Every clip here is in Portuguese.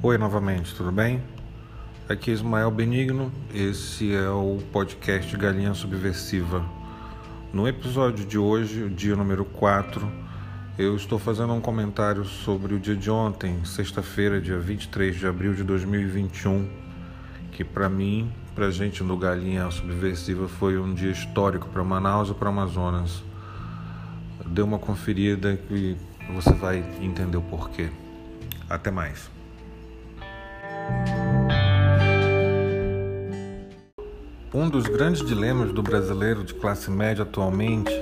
Oi novamente, tudo bem? Aqui é Ismael Benigno, esse é o podcast Galinha Subversiva. No episódio de hoje, dia número 4, eu estou fazendo um comentário sobre o dia de ontem, sexta-feira, dia 23 de abril de 2021, que para mim, para gente no Galinha Subversiva, foi um dia histórico para Manaus e para Amazonas. Dê uma conferida e você vai entender o porquê. Até mais. Um dos grandes dilemas do brasileiro de classe média atualmente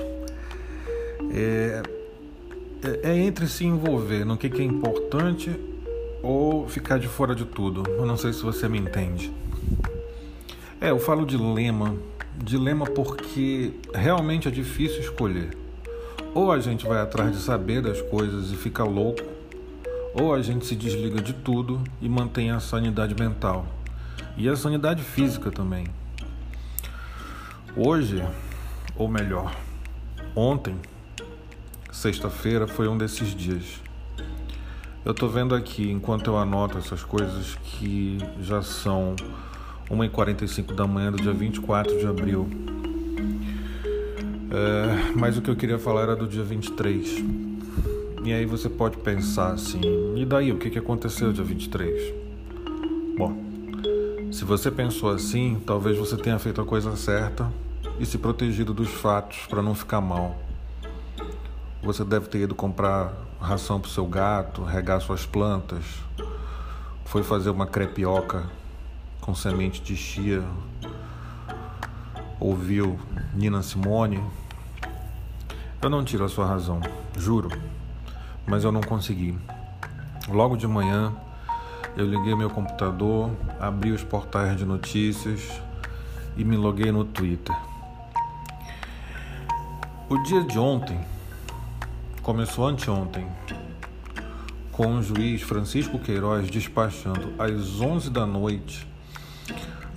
é, é, é entre se envolver no que, que é importante ou ficar de fora de tudo. Eu não sei se você me entende. É, eu falo dilema. Dilema porque realmente é difícil escolher. Ou a gente vai atrás de saber das coisas e fica louco, ou a gente se desliga de tudo e mantém a sanidade mental e a sanidade física também. Hoje, ou melhor, ontem, sexta-feira, foi um desses dias. Eu tô vendo aqui, enquanto eu anoto essas coisas, que já são 1h45 da manhã do dia 24 de abril. É, mas o que eu queria falar era do dia 23. E aí você pode pensar assim: e daí o que, que aconteceu dia 23? Bom, se você pensou assim, talvez você tenha feito a coisa certa e se protegido dos fatos para não ficar mal. Você deve ter ido comprar ração para o seu gato, regar suas plantas, foi fazer uma crepioca com semente de chia, ouviu Nina Simone. Eu não tiro a sua razão, juro, mas eu não consegui. Logo de manhã, eu liguei meu computador, abri os portais de notícias e me loguei no Twitter. O dia de ontem começou anteontem, com o juiz Francisco Queiroz despachando às 11 da noite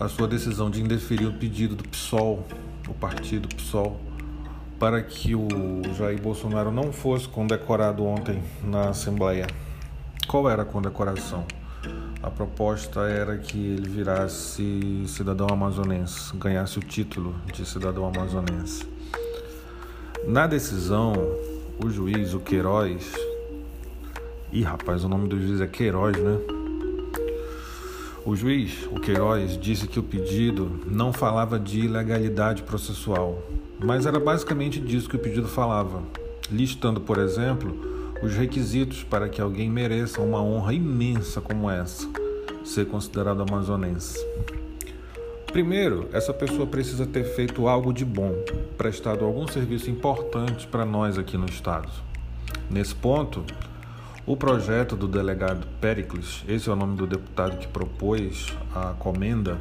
a sua decisão de indeferir o pedido do PSOL, o partido PSOL, para que o Jair Bolsonaro não fosse condecorado ontem na Assembleia. Qual era a condecoração? A proposta era que ele virasse cidadão amazonense, ganhasse o título de cidadão amazonense. Na decisão, o juiz, o Queiroz. Ih, rapaz, o nome do juiz é Queiroz, né? O juiz, o Queiroz, disse que o pedido não falava de ilegalidade processual, mas era basicamente disso que o pedido falava, listando, por exemplo, os requisitos para que alguém mereça uma honra imensa como essa, ser considerado amazonense. Primeiro, essa pessoa precisa ter feito algo de bom, prestado algum serviço importante para nós aqui no estado. Nesse ponto, o projeto do delegado Pericles, esse é o nome do deputado que propôs a comenda,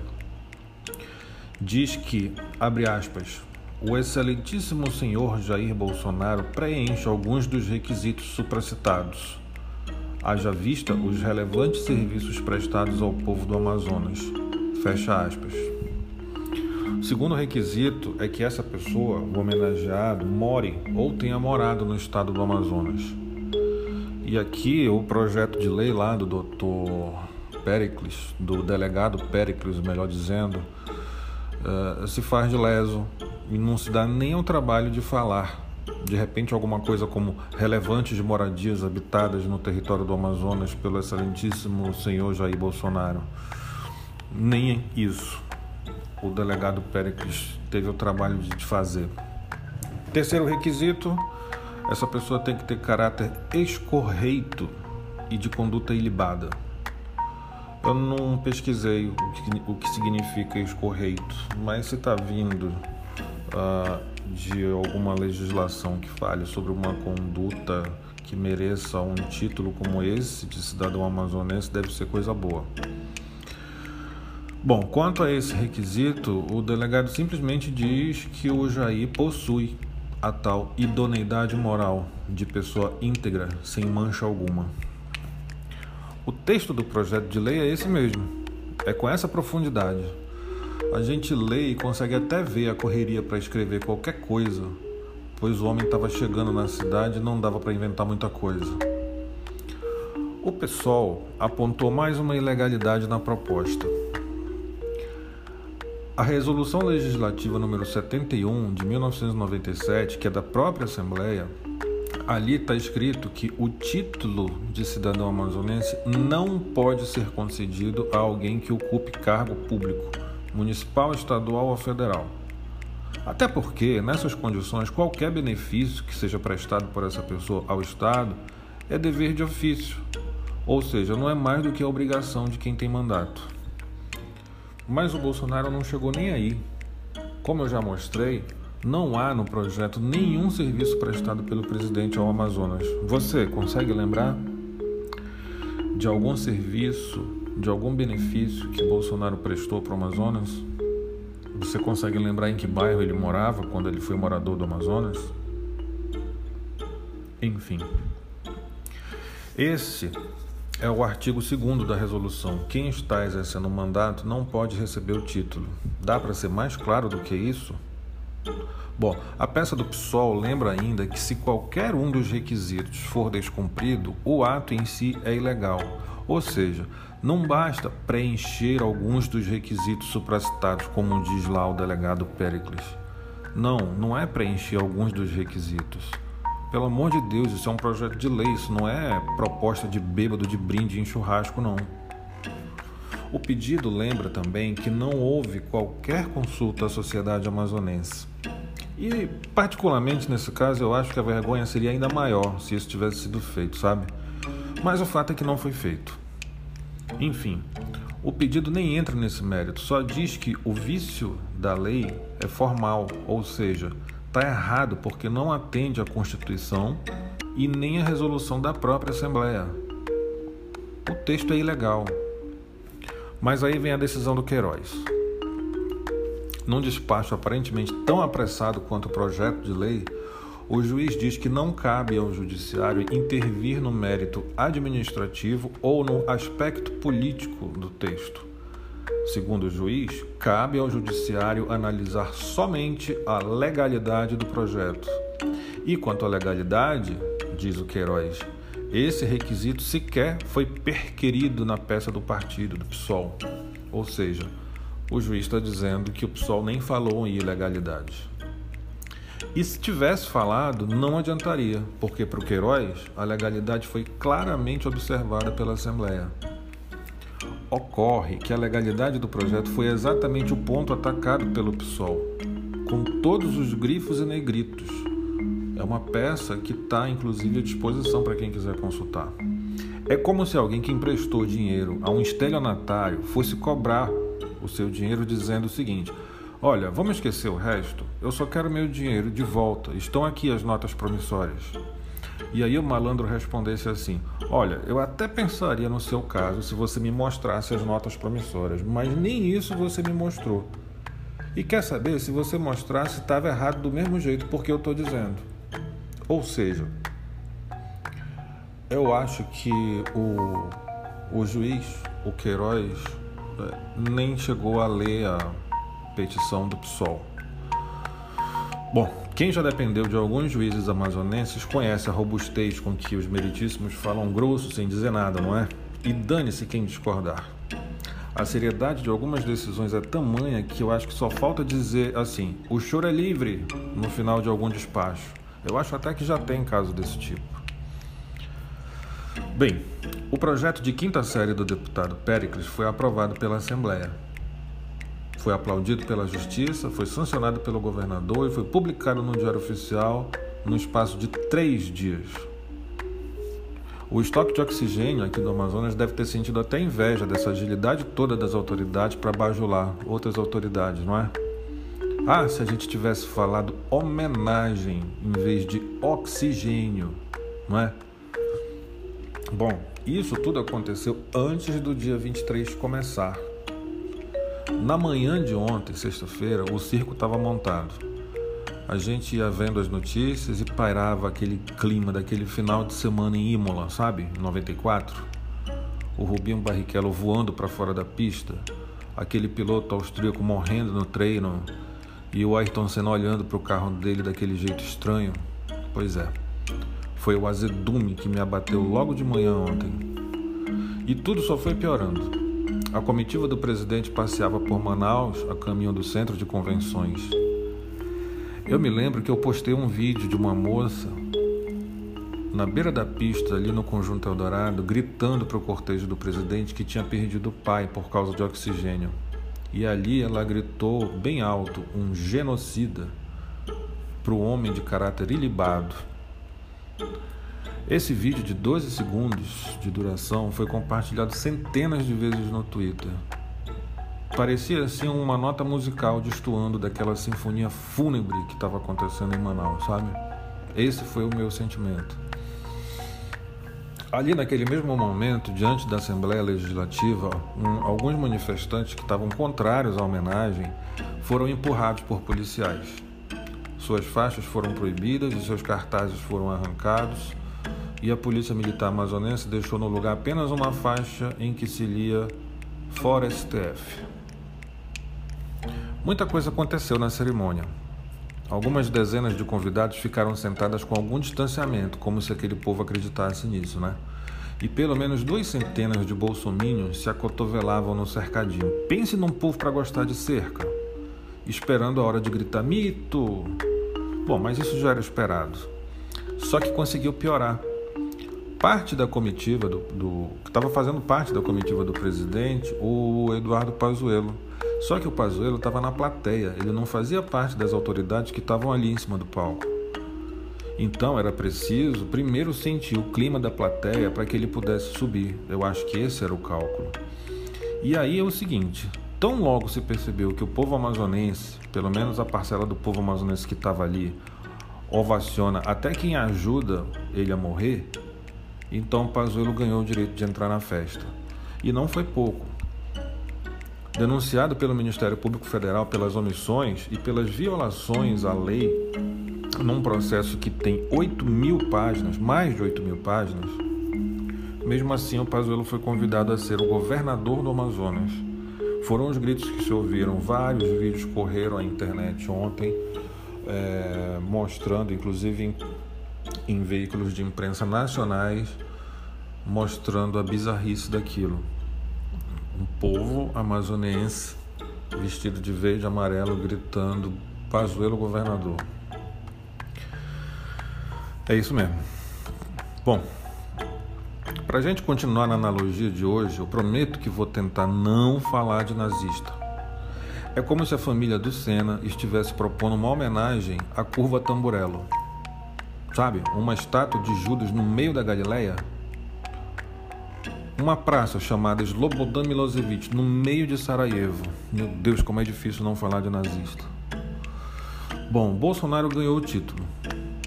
diz que, abre aspas, o excelentíssimo senhor Jair Bolsonaro preenche alguns dos requisitos supracitados, haja vista os relevantes serviços prestados ao povo do Amazonas. Fecha aspas. O segundo requisito é que essa pessoa, o homenageado, more ou tenha morado no estado do Amazonas. E aqui o projeto de lei lá do doutor Pericles, do delegado Pericles, melhor dizendo, uh, se faz de leso e não se dá nem o trabalho de falar. De repente, alguma coisa como relevantes de moradias habitadas no território do Amazonas pelo excelentíssimo senhor Jair Bolsonaro. Nem isso o delegado Péricles teve o trabalho de fazer. Terceiro requisito: essa pessoa tem que ter caráter escorreito e de conduta ilibada. Eu não pesquisei o que, o que significa escorreito, mas se está vindo uh, de alguma legislação que fale sobre uma conduta que mereça um título como esse de cidadão amazonense, deve ser coisa boa. Bom, quanto a esse requisito, o delegado simplesmente diz que o Jair possui a tal idoneidade moral de pessoa íntegra, sem mancha alguma. O texto do projeto de lei é esse mesmo, é com essa profundidade. A gente lê e consegue até ver a correria para escrever qualquer coisa, pois o homem estava chegando na cidade e não dava para inventar muita coisa. O PSOL apontou mais uma ilegalidade na proposta. A Resolução Legislativa número 71 de 1997, que é da própria Assembleia, ali está escrito que o título de cidadão amazonense não pode ser concedido a alguém que ocupe cargo público, municipal, estadual ou federal. Até porque, nessas condições, qualquer benefício que seja prestado por essa pessoa ao Estado é dever de ofício, ou seja, não é mais do que a obrigação de quem tem mandato. Mas o Bolsonaro não chegou nem aí. Como eu já mostrei, não há no projeto nenhum serviço prestado pelo presidente ao Amazonas. Você consegue lembrar de algum serviço, de algum benefício que Bolsonaro prestou para o Amazonas? Você consegue lembrar em que bairro ele morava quando ele foi morador do Amazonas? Enfim. Esse é o artigo 2 da resolução. Quem está exercendo o mandato não pode receber o título. Dá para ser mais claro do que isso? Bom, a peça do PSOL lembra ainda que se qualquer um dos requisitos for descumprido, o ato em si é ilegal. Ou seja, não basta preencher alguns dos requisitos supracitados, como diz lá o delegado Pericles. Não, não é preencher alguns dos requisitos pelo amor de Deus, isso é um projeto de lei, isso não é proposta de bêbado de brinde em churrasco, não. O pedido lembra também que não houve qualquer consulta à sociedade amazonense. E, particularmente nesse caso, eu acho que a vergonha seria ainda maior se isso tivesse sido feito, sabe? Mas o fato é que não foi feito. Enfim, o pedido nem entra nesse mérito, só diz que o vício da lei é formal, ou seja, está errado porque não atende à Constituição e nem à resolução da própria Assembleia. O texto é ilegal. Mas aí vem a decisão do Queiroz. Num despacho aparentemente tão apressado quanto o projeto de lei, o juiz diz que não cabe ao judiciário intervir no mérito administrativo ou no aspecto político do texto. Segundo o juiz, cabe ao judiciário analisar somente a legalidade do projeto. E quanto à legalidade, diz o Queiroz, esse requisito sequer foi perquirido na peça do partido, do PSOL. Ou seja, o juiz está dizendo que o PSOL nem falou em ilegalidade. E se tivesse falado, não adiantaria, porque para o Queiroz a legalidade foi claramente observada pela Assembleia. Ocorre que a legalidade do projeto foi exatamente o ponto atacado pelo PSOL, com todos os grifos e negritos. É uma peça que está, inclusive, à disposição para quem quiser consultar. É como se alguém que emprestou dinheiro a um estelionatário fosse cobrar o seu dinheiro dizendo o seguinte: Olha, vamos esquecer o resto, eu só quero meu dinheiro de volta, estão aqui as notas promissórias. E aí o malandro respondesse assim: Olha, eu até pensaria no seu caso se você me mostrasse as notas promissoras, mas nem isso você me mostrou. E quer saber se você mostrasse estava errado do mesmo jeito porque eu estou dizendo. Ou seja, eu acho que o, o juiz, o Queiroz, é, nem chegou a ler a petição do PSOL. Bom, quem já dependeu de alguns juízes amazonenses conhece a robustez com que os meritíssimos falam grosso sem dizer nada, não é? E dane-se quem discordar. A seriedade de algumas decisões é tamanha que eu acho que só falta dizer assim: o choro é livre no final de algum despacho. Eu acho até que já tem caso desse tipo. Bem, o projeto de quinta série do deputado Pericles foi aprovado pela Assembleia foi aplaudido pela Justiça, foi sancionado pelo governador e foi publicado no Diário Oficial no espaço de três dias. O estoque de oxigênio aqui do Amazonas deve ter sentido até inveja dessa agilidade toda das autoridades para bajular outras autoridades, não é? Ah, se a gente tivesse falado homenagem em vez de oxigênio, não é? Bom, isso tudo aconteceu antes do dia 23 começar. Na manhã de ontem, sexta-feira, o circo estava montado. A gente ia vendo as notícias e pairava aquele clima daquele final de semana em Imola, sabe? 94. O Rubinho Barrichello voando para fora da pista, aquele piloto austríaco morrendo no treino e o Ayrton Senna olhando para o carro dele daquele jeito estranho. Pois é, foi o azedume que me abateu logo de manhã ontem. E tudo só foi piorando. A comitiva do presidente passeava por Manaus a caminho do centro de convenções. Eu me lembro que eu postei um vídeo de uma moça na beira da pista, ali no Conjunto Eldorado, gritando para o cortejo do presidente que tinha perdido o pai por causa de oxigênio. E ali ela gritou bem alto: um genocida para o homem de caráter ilibado. Esse vídeo de 12 segundos de duração foi compartilhado centenas de vezes no Twitter. Parecia assim uma nota musical destoando daquela sinfonia fúnebre que estava acontecendo em Manaus, sabe? Esse foi o meu sentimento. Ali, naquele mesmo momento, diante da Assembleia Legislativa, um, alguns manifestantes que estavam contrários à homenagem foram empurrados por policiais. Suas faixas foram proibidas e seus cartazes foram arrancados, e a Polícia Militar Amazonense deixou no lugar apenas uma faixa em que se lia Fora STF. Muita coisa aconteceu na cerimônia. Algumas dezenas de convidados ficaram sentadas com algum distanciamento, como se aquele povo acreditasse nisso, né? E pelo menos duas centenas de bolsominions se acotovelavam no cercadinho. Pense num povo para gostar de cerca, esperando a hora de gritar mito. Bom, mas isso já era esperado. Só que conseguiu piorar. Parte da comitiva do, do que estava fazendo parte da comitiva do presidente, o Eduardo Pazuello só que o Pazuello estava na plateia, ele não fazia parte das autoridades que estavam ali em cima do palco. Então era preciso primeiro sentir o clima da plateia para que ele pudesse subir. Eu acho que esse era o cálculo. E aí é o seguinte: tão logo se percebeu que o povo amazonense, pelo menos a parcela do povo amazonense que estava ali, ovaciona até quem ajuda ele a morrer, então Pazuello ganhou o direito de entrar na festa. E não foi pouco denunciado pelo Ministério Público Federal pelas omissões e pelas violações à lei num processo que tem 8 mil páginas, mais de 8 mil páginas, mesmo assim o Pazuello foi convidado a ser o governador do Amazonas. Foram os gritos que se ouviram, vários vídeos correram à internet ontem, é, mostrando, inclusive em veículos de imprensa nacionais, mostrando a bizarrice daquilo um povo amazonense vestido de verde e amarelo gritando Pazuelo governador. É isso mesmo. Bom, para a gente continuar na analogia de hoje, eu prometo que vou tentar não falar de nazista. É como se a família do Senna estivesse propondo uma homenagem à curva Tamburello. Sabe? Uma estátua de Judas no meio da Galileia uma praça chamada Slobodan Milosevic, no meio de Sarajevo. Meu Deus, como é difícil não falar de nazista. Bom, Bolsonaro ganhou o título.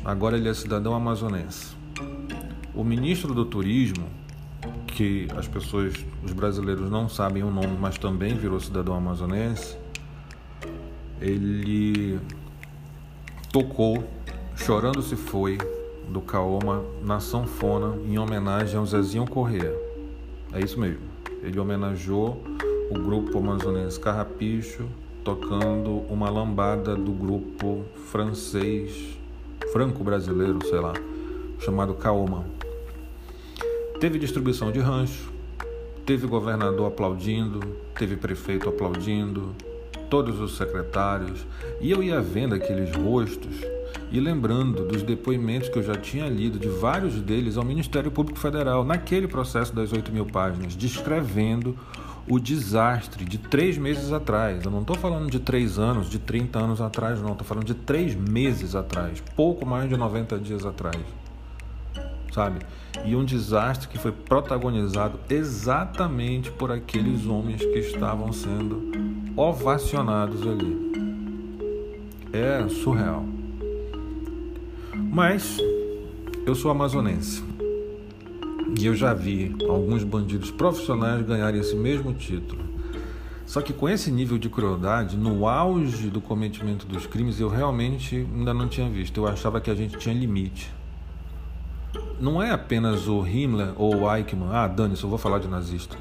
Agora ele é cidadão amazonense. O ministro do Turismo, que as pessoas, os brasileiros não sabem o nome, mas também virou cidadão amazonense, ele tocou Chorando Se Foi, do Kaoma, na sanfona, em homenagem ao Zezinho Corrêa. É isso mesmo. Ele homenageou o grupo amazonense Carrapicho tocando uma lambada do grupo francês, franco-brasileiro, sei lá, chamado Kaoma. Teve distribuição de rancho, teve governador aplaudindo, teve prefeito aplaudindo, todos os secretários, e eu ia vendo aqueles rostos e lembrando dos depoimentos que eu já tinha lido de vários deles ao Ministério Público Federal, naquele processo das 8 mil páginas, descrevendo o desastre de três meses atrás. Eu não estou falando de três anos, de 30 anos atrás, não. Estou falando de três meses atrás, pouco mais de 90 dias atrás. Sabe? E um desastre que foi protagonizado exatamente por aqueles homens que estavam sendo ovacionados ali. É surreal. Mas eu sou amazonense e eu já vi alguns bandidos profissionais ganharem esse mesmo título. Só que com esse nível de crueldade, no auge do cometimento dos crimes, eu realmente ainda não tinha visto. Eu achava que a gente tinha limite. Não é apenas o Himmler ou o Eichmann, ah, Dani, só vou falar de nazista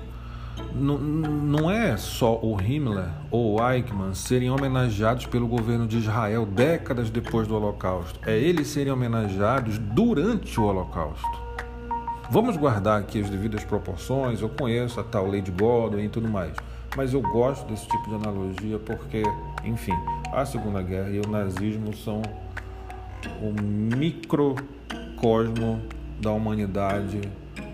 não é só o Himmler ou o Eichmann serem homenageados pelo governo de Israel décadas depois do Holocausto, é eles serem homenageados durante o Holocausto. Vamos guardar aqui as devidas proporções. Eu conheço a tal Lady Godwin e tudo mais, mas eu gosto desse tipo de analogia porque, enfim, a Segunda Guerra e o nazismo são o microcosmo da humanidade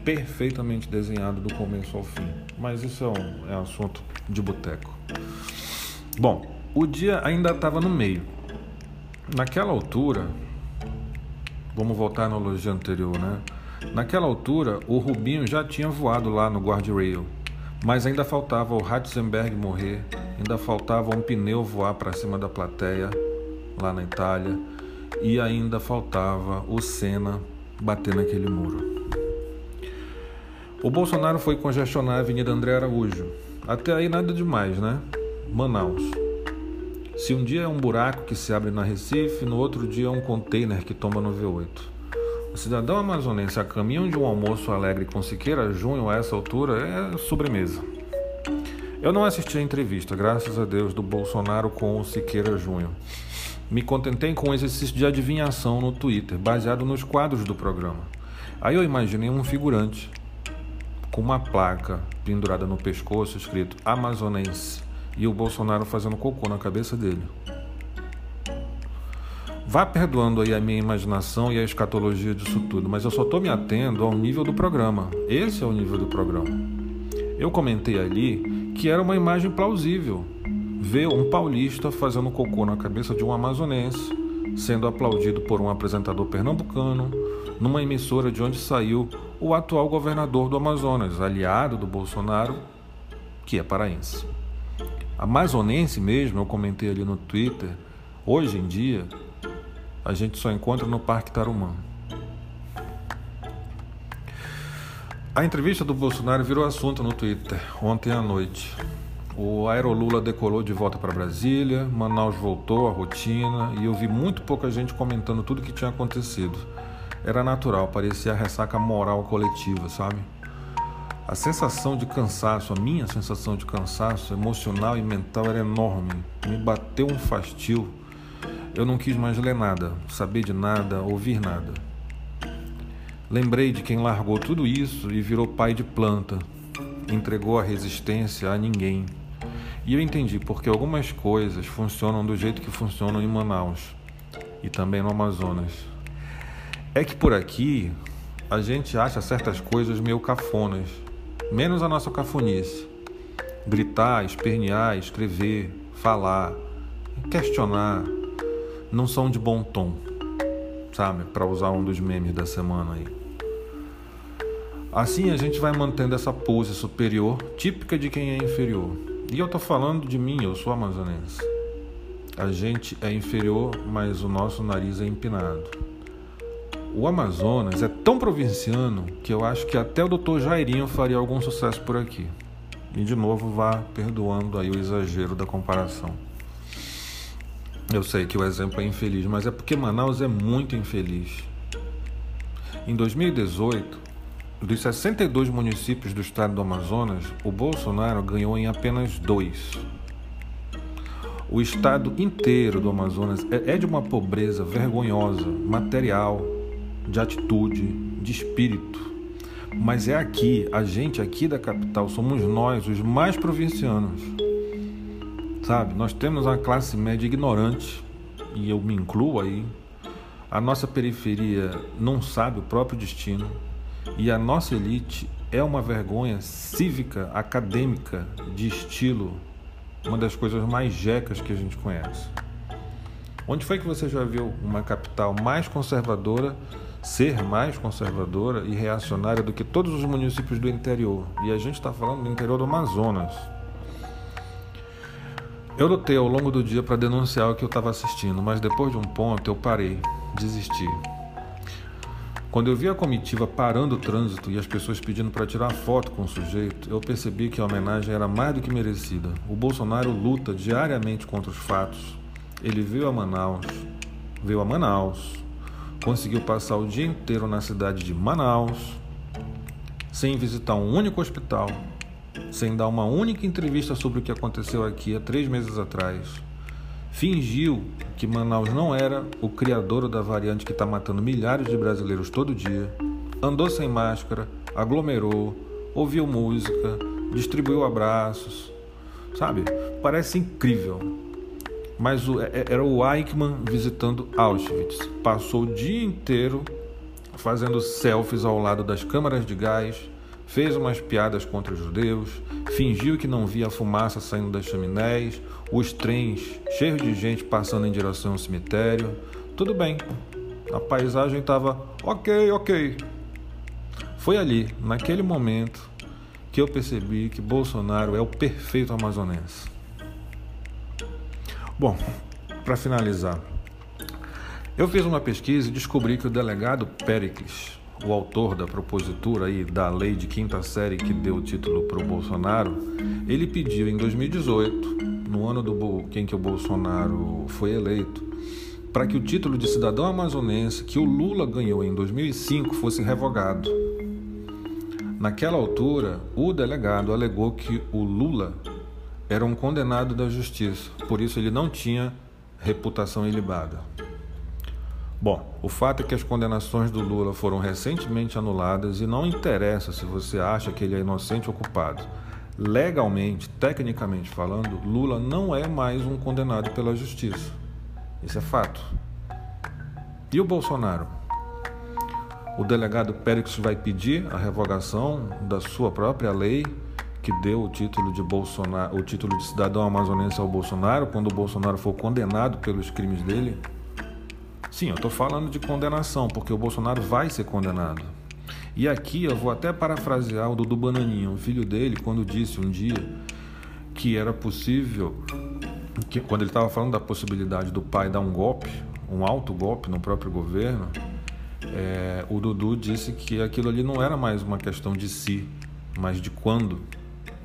perfeitamente desenhado do começo ao fim. Mas isso é um, é um assunto de boteco. Bom, o dia ainda estava no meio. Naquela altura, vamos voltar à analogia anterior, né? Naquela altura, o Rubinho já tinha voado lá no guardrail, mas ainda faltava o Ratzenberg morrer, ainda faltava um pneu voar para cima da plateia, lá na Itália, e ainda faltava o Senna bater naquele muro. O Bolsonaro foi congestionar a Avenida André Araújo. Até aí nada demais, né? Manaus. Se um dia é um buraco que se abre na Recife, no outro dia é um container que tomba no V8. O cidadão amazonense a caminho de um almoço alegre com Siqueira Junho a essa altura é sobremesa. Eu não assisti a entrevista, graças a Deus, do Bolsonaro com o Siqueira Junho. Me contentei com um exercício de adivinhação no Twitter, baseado nos quadros do programa. Aí eu imaginei um figurante com uma placa pendurada no pescoço escrito Amazonense e o Bolsonaro fazendo cocô na cabeça dele. Vá perdoando aí a minha imaginação e a escatologia disso tudo, mas eu só estou me atendo ao nível do programa. Esse é o nível do programa. Eu comentei ali que era uma imagem plausível. Ver um paulista fazendo cocô na cabeça de um amazonense, sendo aplaudido por um apresentador pernambucano, numa emissora de onde saiu o atual governador do Amazonas, aliado do Bolsonaro, que é paraense. Amazonense mesmo, eu comentei ali no Twitter, hoje em dia a gente só encontra no Parque Tarumã. A entrevista do Bolsonaro virou assunto no Twitter ontem à noite. O Aerolula decolou de volta para Brasília, Manaus voltou à rotina e eu vi muito pouca gente comentando tudo que tinha acontecido. Era natural, parecia a ressaca moral coletiva, sabe? A sensação de cansaço, a minha sensação de cansaço emocional e mental era enorme. Me bateu um fastio eu não quis mais ler nada, saber de nada, ouvir nada. Lembrei de quem largou tudo isso e virou pai de planta, entregou a resistência a ninguém. E eu entendi porque algumas coisas funcionam do jeito que funcionam em Manaus e também no Amazonas. É que por aqui a gente acha certas coisas meio cafonas, menos a nossa cafonice. Gritar, espernear, escrever, falar, questionar, não são de bom tom, sabe? Para usar um dos memes da semana aí. Assim a gente vai mantendo essa pose superior, típica de quem é inferior. E eu tô falando de mim, eu sou amazonense. A gente é inferior, mas o nosso nariz é empinado. O Amazonas é tão provinciano que eu acho que até o Dr. Jairinho faria algum sucesso por aqui. E de novo vá perdoando aí o exagero da comparação. Eu sei que o exemplo é infeliz, mas é porque Manaus é muito infeliz. Em 2018, dos 62 municípios do estado do Amazonas, o Bolsonaro ganhou em apenas dois. O estado inteiro do Amazonas é, é de uma pobreza vergonhosa, material, de atitude, de espírito. Mas é aqui, a gente aqui da capital, somos nós, os mais provincianos. Sabe, nós temos uma classe média ignorante, e eu me incluo aí. A nossa periferia não sabe o próprio destino, e a nossa elite é uma vergonha cívica, acadêmica, de estilo, uma das coisas mais jecas que a gente conhece. Onde foi que você já viu uma capital mais conservadora ser mais conservadora e reacionária do que todos os municípios do interior? E a gente está falando do interior do Amazonas. Eu lutei ao longo do dia para denunciar o que eu estava assistindo, mas depois de um ponto eu parei, desisti. Quando eu vi a comitiva parando o trânsito e as pessoas pedindo para tirar foto com o sujeito, eu percebi que a homenagem era mais do que merecida. O Bolsonaro luta diariamente contra os fatos. Ele veio a Manaus, veio a Manaus, conseguiu passar o dia inteiro na cidade de Manaus, sem visitar um único hospital, sem dar uma única entrevista sobre o que aconteceu aqui há três meses atrás. Fingiu que Manaus não era o criador da variante que está matando milhares de brasileiros todo dia. andou sem máscara, aglomerou, ouviu música, distribuiu abraços, sabe? Parece incrível. Mas o, é, era o Eichmann visitando Auschwitz. Passou o dia inteiro fazendo selfies ao lado das câmaras de gás, fez umas piadas contra os judeus, fingiu que não via a fumaça saindo das chaminés, os trens cheios de gente passando em direção ao cemitério. Tudo bem, a paisagem estava ok, ok. Foi ali, naquele momento, que eu percebi que Bolsonaro é o perfeito amazonense. Bom, para finalizar, eu fiz uma pesquisa e descobri que o delegado Pericles, o autor da propositura aí da lei de quinta série que deu o título para o Bolsonaro, ele pediu em 2018, no ano do em que o Bolsonaro foi eleito, para que o título de cidadão amazonense que o Lula ganhou em 2005 fosse revogado. Naquela altura, o delegado alegou que o Lula era um condenado da justiça, por isso ele não tinha reputação ilibada. Bom, o fato é que as condenações do Lula foram recentemente anuladas e não interessa se você acha que ele é inocente ou culpado. Legalmente, tecnicamente falando, Lula não é mais um condenado pela justiça. Isso é fato. E o Bolsonaro? O delegado Pérez vai pedir a revogação da sua própria lei que deu o título de Bolsonaro, o título de cidadão amazonense ao Bolsonaro quando o Bolsonaro for condenado pelos crimes dele? Sim, eu estou falando de condenação, porque o Bolsonaro vai ser condenado. E aqui eu vou até parafrasear o Dudu Bananinha, o filho dele, quando disse um dia que era possível, que, quando ele estava falando da possibilidade do pai dar um golpe, um alto golpe no próprio governo, é, o Dudu disse que aquilo ali não era mais uma questão de si, mas de quando.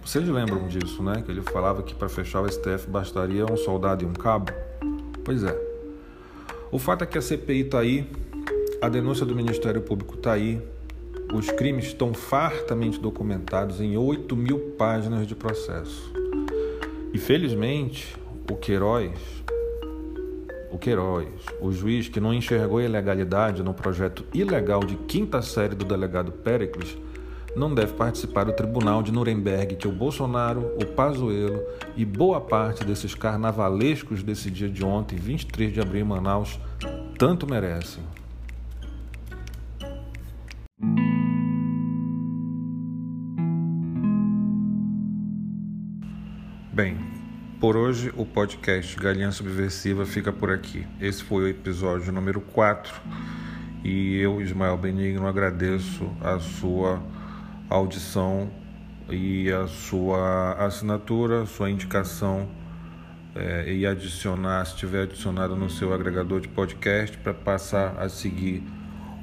Vocês lembram disso, né? Que ele falava que para fechar o STF bastaria um soldado e um cabo? Pois é. O fato é que a CPI está aí, a denúncia do Ministério Público está aí, os crimes estão fartamente documentados em 8 mil páginas de processo. E felizmente, o Queiroz o Queiroz, o juiz que não enxergou ilegalidade no projeto ilegal de quinta série do delegado Pericles, não deve participar do tribunal de Nuremberg que o Bolsonaro, o Pazuello e boa parte desses carnavalescos desse dia de ontem, 23 de abril em Manaus, tanto merecem. Bem, por hoje, o podcast Galinha Subversiva fica por aqui. Esse foi o episódio número 4 e eu, Ismael Benigno, agradeço a sua audição e a sua assinatura, sua indicação é, e adicionar, se tiver adicionado no seu agregador de podcast, para passar a seguir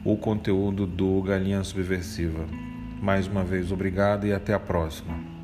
o conteúdo do Galinha Subversiva. Mais uma vez, obrigado e até a próxima.